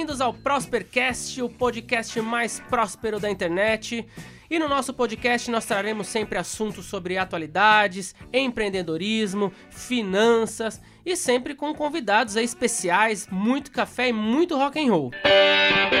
Bem-vindos ao Prospercast, o podcast mais próspero da internet. E no nosso podcast nós traremos sempre assuntos sobre atualidades, empreendedorismo, finanças e sempre com convidados especiais, muito café e muito rock and roll. sou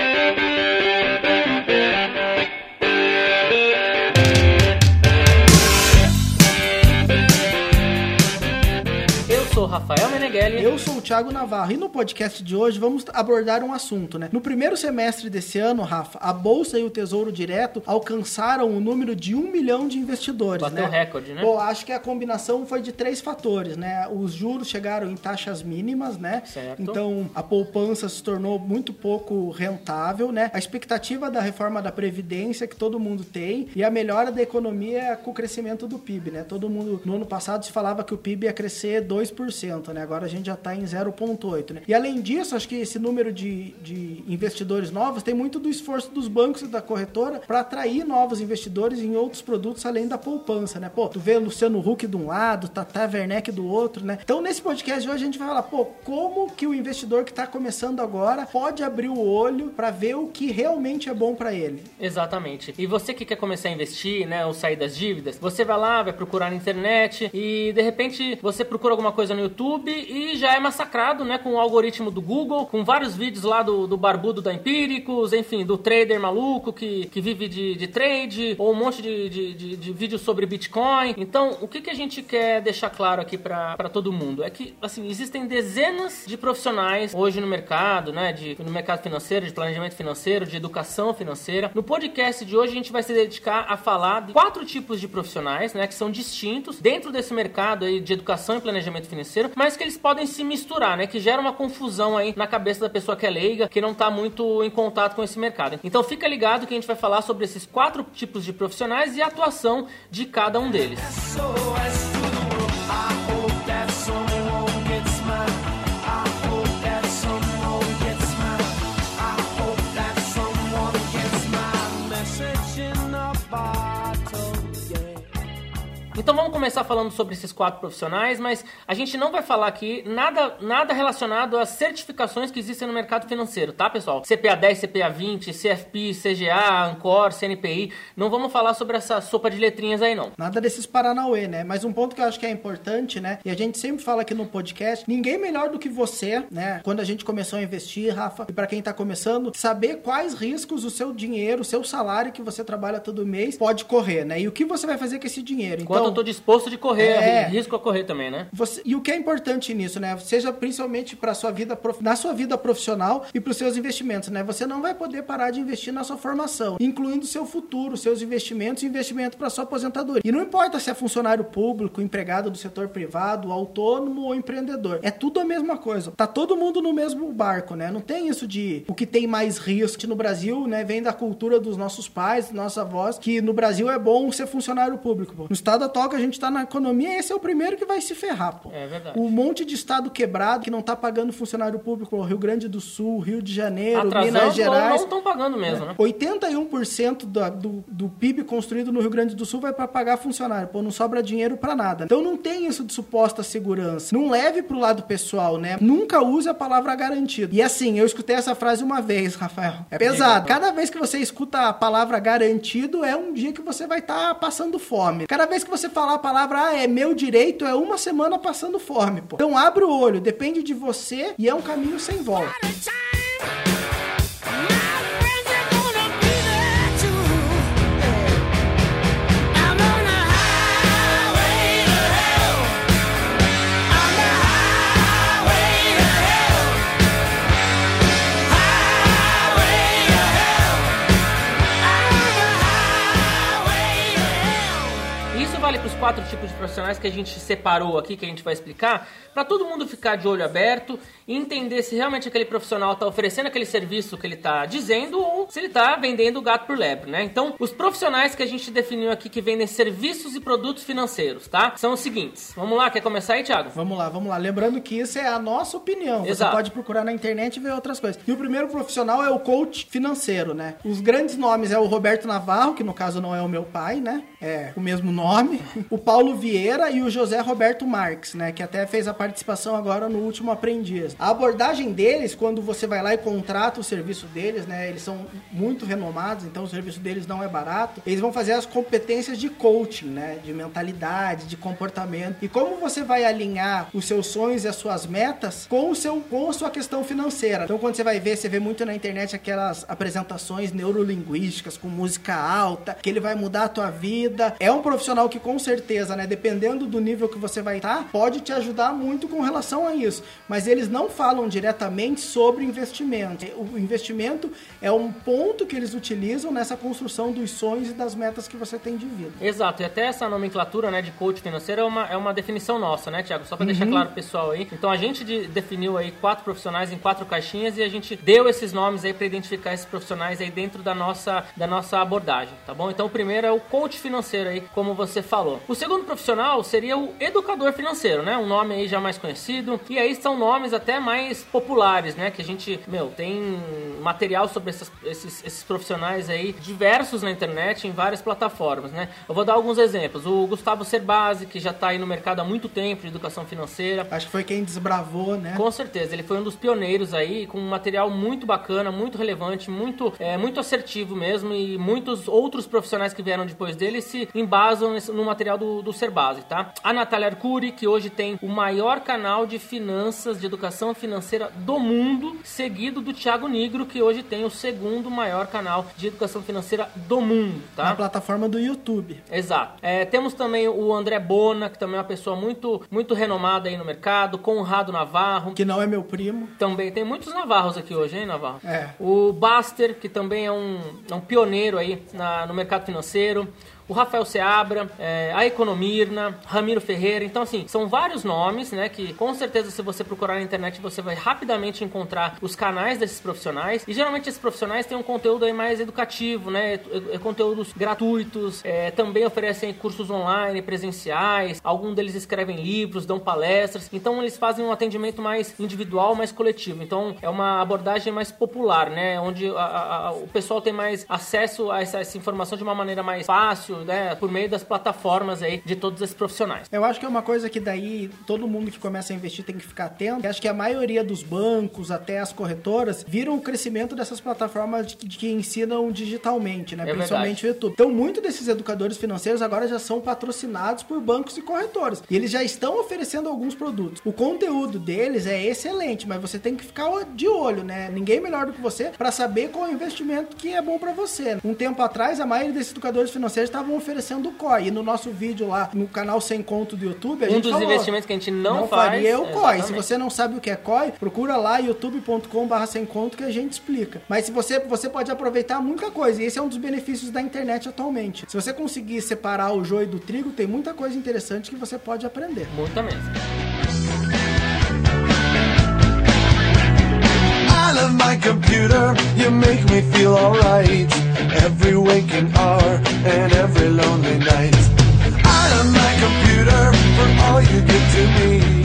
Rafael Meneghelli. Eu sou o Thiago Navarro. E no podcast de hoje vamos abordar um assunto, né? No primeiro semestre desse ano, Rafa, a Bolsa e o Tesouro Direto alcançaram o número de um milhão de investidores, Bateu né? recorde, né? Bom, acho que a combinação foi de três fatores, né? Os juros chegaram em taxas mínimas, né? Certo. Então, a poupança se tornou muito pouco rentável, né? A expectativa da reforma da Previdência que todo mundo tem e a melhora da economia com o crescimento do PIB, né? Todo mundo, no ano passado, se falava que o PIB ia crescer 2%. 0,5%, né? Agora a gente já está em 0,8%, né? E além disso, acho que esse número de, de investidores novos tem muito do esforço dos bancos e da corretora para atrair novos investidores em outros produtos além da poupança, né? Pô, tu vê Luciano Huck de um lado, Tata Werneck do outro, né? Então, nesse podcast de hoje a gente vai falar, pô, como que o investidor que está começando agora pode abrir o olho para ver o que realmente é bom para ele. Exatamente. E você que quer começar a investir, né, ou sair das dívidas, você vai lá, vai procurar na internet e de repente você procura alguma coisa no no YouTube e já é massacrado, né, com o algoritmo do Google, com vários vídeos lá do, do barbudo da Empíricos, enfim, do trader maluco que, que vive de, de trade, ou um monte de, de, de, de vídeos sobre Bitcoin. Então, o que, que a gente quer deixar claro aqui para todo mundo? É que, assim, existem dezenas de profissionais hoje no mercado, né, de, no mercado financeiro, de planejamento financeiro, de educação financeira. No podcast de hoje, a gente vai se dedicar a falar de quatro tipos de profissionais, né, que são distintos dentro desse mercado aí de educação e planejamento financeiro mas que eles podem se misturar, né? Que gera uma confusão aí na cabeça da pessoa que é leiga, que não está muito em contato com esse mercado. Então fica ligado que a gente vai falar sobre esses quatro tipos de profissionais e a atuação de cada um deles. Então vamos começar falando sobre esses quatro profissionais, mas a gente não vai falar aqui nada, nada relacionado às certificações que existem no mercado financeiro, tá, pessoal? CPA 10, CPA 20, CFP, CGA, Ancor, CNPI. Não vamos falar sobre essa sopa de letrinhas aí, não. Nada desses Paranauê, né? Mas um ponto que eu acho que é importante, né? E a gente sempre fala aqui no podcast, ninguém melhor do que você, né? Quando a gente começou a investir, Rafa, e para quem tá começando, saber quais riscos o seu dinheiro, o seu salário que você trabalha todo mês pode correr, né? E o que você vai fazer com esse dinheiro. Então, eu tô disposto de correr, é, risco a correr também, né? Você, e o que é importante nisso, né? Seja principalmente para sua vida na sua vida profissional e para os seus investimentos, né? Você não vai poder parar de investir na sua formação, incluindo seu futuro, seus investimentos e investimento para sua aposentadoria. E não importa se é funcionário público, empregado do setor privado, autônomo ou empreendedor. É tudo a mesma coisa. Tá todo mundo no mesmo barco, né? Não tem isso de o que tem mais risco no Brasil, né? Vem da cultura dos nossos pais, dos nossos avós, que no Brasil é bom ser funcionário público. Pô. No estado atual que a gente tá na economia, esse é o primeiro que vai se ferrar, pô. É verdade. O monte de estado quebrado que não tá pagando funcionário público, Rio Grande do Sul, Rio de Janeiro, Atrasando, Minas Gerais. Não estão pagando mesmo, é. né? 81% do, do, do PIB construído no Rio Grande do Sul vai para pagar funcionário, pô, não sobra dinheiro para nada. Então não tem isso de suposta segurança. Não leve pro lado pessoal, né? Nunca use a palavra garantido. E assim, eu escutei essa frase uma vez, Rafael. É pesado. Cada vez que você escuta a palavra garantido, é um dia que você vai estar tá passando fome. Cada vez que você falar a palavra, ah, é meu direito, é uma semana passando fome, pô. Então abre o olho, depende de você e é um caminho sem volta. De profissionais que a gente separou aqui, que a gente vai explicar, para todo mundo ficar de olho aberto e entender se realmente aquele profissional está oferecendo aquele serviço que ele está dizendo ou se ele está vendendo gato por lebre, né? Então, os profissionais que a gente definiu aqui que vendem serviços e produtos financeiros, tá? São os seguintes. Vamos lá, quer começar aí, Thiago? Vamos lá, vamos lá. Lembrando que isso é a nossa opinião. Exato. Você pode procurar na internet e ver outras coisas. E o primeiro profissional é o coach financeiro, né? Os grandes nomes é o Roberto Navarro, que no caso não é o meu pai, né? É, o mesmo nome, o Paulo Vieira e o José Roberto Marques, né, que até fez a participação agora no último Aprendiz. A abordagem deles, quando você vai lá e contrata o serviço deles, né, eles são muito renomados, então o serviço deles não é barato. Eles vão fazer as competências de coaching, né, de mentalidade, de comportamento. E como você vai alinhar os seus sonhos e as suas metas com o seu com a sua questão financeira. Então quando você vai ver, você vê muito na internet aquelas apresentações neurolinguísticas com música alta, que ele vai mudar a tua vida. É um profissional que com certeza, né, dependendo do nível que você vai estar, pode te ajudar muito com relação a isso. Mas eles não falam diretamente sobre investimento. O investimento é um ponto que eles utilizam nessa construção dos sonhos e das metas que você tem de vida. Exato, e até essa nomenclatura né, de coach financeiro é uma, é uma definição nossa, né, Tiago? Só para uhum. deixar claro pro pessoal aí. Então a gente de, definiu aí quatro profissionais em quatro caixinhas e a gente deu esses nomes aí para identificar esses profissionais aí dentro da nossa, da nossa abordagem, tá bom? Então o primeiro é o coach financeiro aí, como você falou. O segundo profissional seria o educador financeiro, né? Um nome aí já mais conhecido. E aí são nomes até mais populares, né? Que a gente, meu, tem material sobre esses, esses, esses profissionais aí diversos na internet, em várias plataformas, né? Eu vou dar alguns exemplos. O Gustavo Cerbasi, que já está aí no mercado há muito tempo de educação financeira. Acho que foi quem desbravou, né? Com certeza, ele foi um dos pioneiros aí, com um material muito bacana, muito relevante, muito, é, muito assertivo mesmo, e muitos outros profissionais que vieram depois dele se embasam nesse, no material do, do Cerbasi, tá? A Natália Arcuri, que hoje tem o maior canal de finanças, de educação financeira do mundo, seguido do Thiago Nigro, que hoje tem o segundo maior canal de educação financeira do mundo, tá? Na plataforma do YouTube. Exato. É, temos também o André Bona, que também é uma pessoa muito, muito renomada aí no mercado, Conrado Navarro. Que não é meu primo. Também tem muitos navarros aqui hoje, hein, Navarro? É. O Baster, que também é um, é um pioneiro aí na, no mercado financeiro o Rafael Seabra, é, a Economirna, Ramiro Ferreira. Então, assim, são vários nomes, né? Que com certeza, se você procurar na internet, você vai rapidamente encontrar os canais desses profissionais. E geralmente esses profissionais têm um conteúdo aí mais educativo, né? É, é conteúdos gratuitos, é, também oferecem cursos online, presenciais. Alguns deles escrevem livros, dão palestras. Então, eles fazem um atendimento mais individual, mais coletivo. Então, é uma abordagem mais popular, né? Onde a, a, o pessoal tem mais acesso a essa, essa informação de uma maneira mais fácil, né, por meio das plataformas aí de todos esses profissionais. Eu acho que é uma coisa que daí todo mundo que começa a investir tem que ficar atento. Eu acho que a maioria dos bancos, até as corretoras, viram o crescimento dessas plataformas de, de que ensinam digitalmente, né? É principalmente verdade. o YouTube. Então, muitos desses educadores financeiros agora já são patrocinados por bancos e corretoras. E eles já estão oferecendo alguns produtos. O conteúdo deles é excelente, mas você tem que ficar de olho, né? Ninguém melhor do que você para saber qual é o investimento que é bom para você. Um tempo atrás, a maioria desses educadores financeiros estavam estavam oferecendo o COI. E no nosso vídeo lá, no canal Sem Conto do YouTube, a um gente dos falou, investimentos que a gente não, não faz. faria é o COI. Se você não sabe o que é COI, procura lá youtube.com.br sem conto que a gente explica. Mas se você, você pode aproveitar muita coisa. E esse é um dos benefícios da internet atualmente. Se você conseguir separar o joio do trigo, tem muita coisa interessante que você pode aprender. Muita mesmo. I love my computer, you make me feel alright. Every waking hour and every lonely night. I love my computer for all you give to me.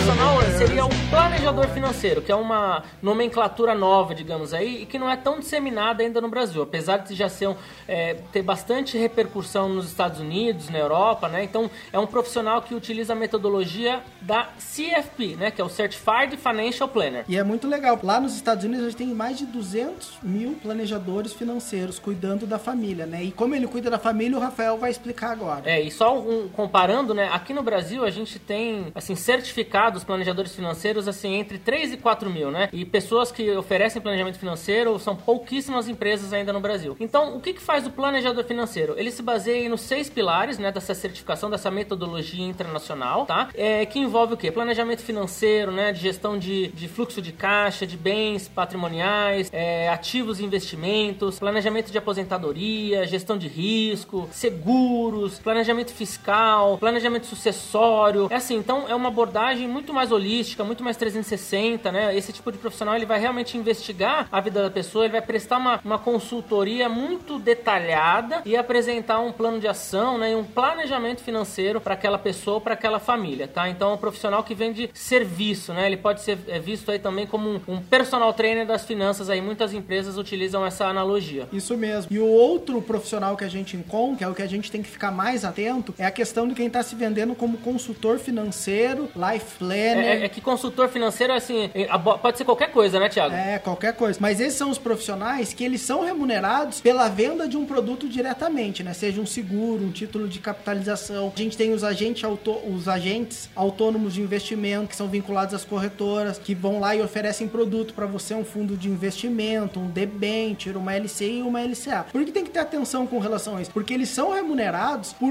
Profissional seria o planejador financeiro, que é uma nomenclatura nova, digamos aí, e que não é tão disseminada ainda no Brasil, apesar de já ser um, é, ter bastante repercussão nos Estados Unidos, na Europa, né? Então é um profissional que utiliza a metodologia da CFP, né? Que é o Certified Financial Planner. E é muito legal. Lá nos Estados Unidos a gente tem mais de 200 mil planejadores financeiros cuidando da família, né? E como ele cuida da família, o Rafael vai explicar agora. É, e só um, comparando, né? Aqui no Brasil a gente tem, assim, certificado certificados planejadores financeiros assim entre 3 e 4 mil, né? E pessoas que oferecem planejamento financeiro são pouquíssimas empresas ainda no Brasil. Então, o que, que faz o planejador financeiro? Ele se baseia nos seis pilares, né, dessa certificação, dessa metodologia internacional, tá? É, que envolve o quê? Planejamento financeiro, né, de gestão de, de fluxo de caixa, de bens patrimoniais, é, ativos e investimentos, planejamento de aposentadoria, gestão de risco, seguros, planejamento fiscal, planejamento sucessório. É assim, então é uma abordagem abordagem muito mais holística, muito mais 360 360, né? Esse tipo de profissional ele vai realmente investigar a vida da pessoa, ele vai prestar uma, uma consultoria muito detalhada e apresentar um plano de ação, né? E um planejamento financeiro para aquela pessoa, para aquela família, tá? Então é um profissional que vende serviço, né? Ele pode ser é, visto aí também como um, um personal trainer das finanças aí. Muitas empresas utilizam essa analogia. Isso mesmo. E o outro profissional que a gente encontra, que é o que a gente tem que ficar mais atento, é a questão de quem está se vendendo como consultor financeiro, life É, é que consultor financeiro, assim, é, pode ser qualquer coisa, né, Thiago? É, qualquer coisa. Mas esses são os profissionais que eles são remunerados pela venda de um produto diretamente, né? Seja um seguro, um título de capitalização. A gente tem os agentes, auto- os agentes autônomos de investimento que são vinculados às corretoras, que vão lá e oferecem produto para você, um fundo de investimento, um debenture, uma LCI e uma LCA. Por que tem que ter atenção com relação a isso? Porque eles são remunerados por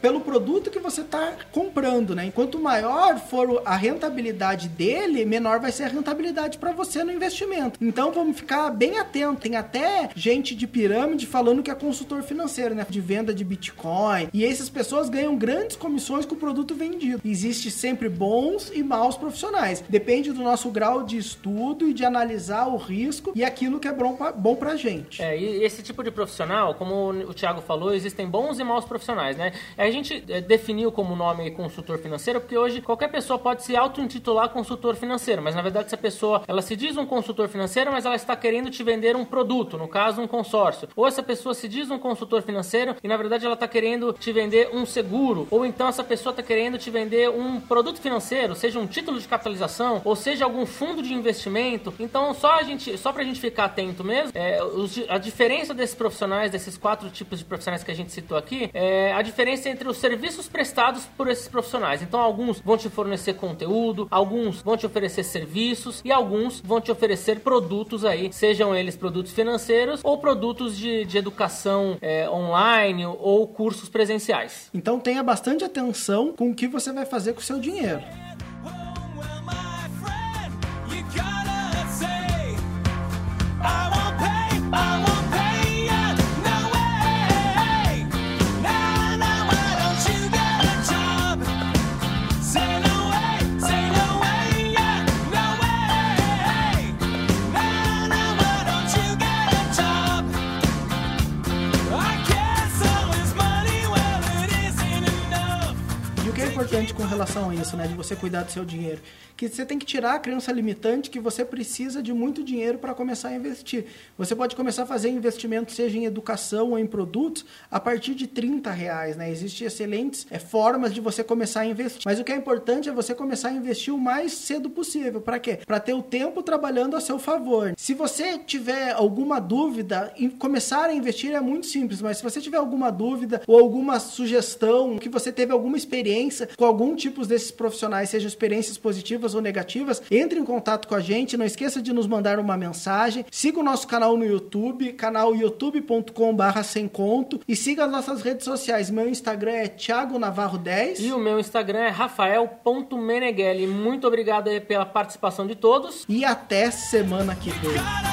pelo produto que você está comprando, né? Enquanto maior for a rentabilidade dele, menor vai ser a rentabilidade para você no investimento. Então vamos ficar bem atento. Tem até gente de pirâmide falando que é consultor financeiro, né? De venda de Bitcoin. E essas pessoas ganham grandes comissões com o produto vendido. Existe sempre bons e maus profissionais. Depende do nosso grau de estudo e de analisar o risco e aquilo que é bom pra, bom gente. É, e esse tipo de profissional, como o Thiago falou, existem bons e maus profissionais, né? A gente é, definiu como nome consultor financeiro porque hoje qualquer pessoa pode se auto-intitular consultor financeiro, mas na verdade essa pessoa, ela se diz um consultor financeiro, mas ela está querendo te vender um produto, no caso um consórcio. Ou essa pessoa se diz um consultor financeiro e na verdade ela está querendo te vender um seguro, ou então essa pessoa está querendo te vender um produto financeiro, seja um título de capitalização, ou seja algum fundo de investimento. Então só a gente, só pra gente ficar atento mesmo, é, os a diferença desses profissionais, desses quatro tipos de profissionais que a gente citou aqui, é a diferença entre os serviços prestados por esses profissionais. Então alguns vão te fornecer conteúdo, alguns vão te oferecer serviços e alguns vão te oferecer produtos aí, sejam eles produtos financeiros ou produtos de, de educação é, online ou cursos presenciais. Então tenha bastante atenção com o que você vai fazer com o seu dinheiro. Importante com relação a isso, né? De você cuidar do seu dinheiro? Que você tem que tirar a crença limitante que você precisa de muito dinheiro para começar a investir. Você pode começar a fazer investimento, seja em educação ou em produtos, a partir de 30 reais, né? Existem excelentes é, formas de você começar a investir. Mas o que é importante é você começar a investir o mais cedo possível. Para quê? Para ter o tempo trabalhando a seu favor. Se você tiver alguma dúvida, em começar a investir é muito simples, mas se você tiver alguma dúvida ou alguma sugestão, que você teve alguma experiência com algum tipo desses profissionais, seja experiências positivas ou negativas, entre em contato com a gente. Não esqueça de nos mandar uma mensagem. Siga o nosso canal no YouTube, canal youtube.com/barra sem conto, e siga as nossas redes sociais. Meu Instagram é Thiago Navarro 10. E o meu Instagram é rafael.meneghelli. Muito obrigado pela participação de todos. E até semana que vem.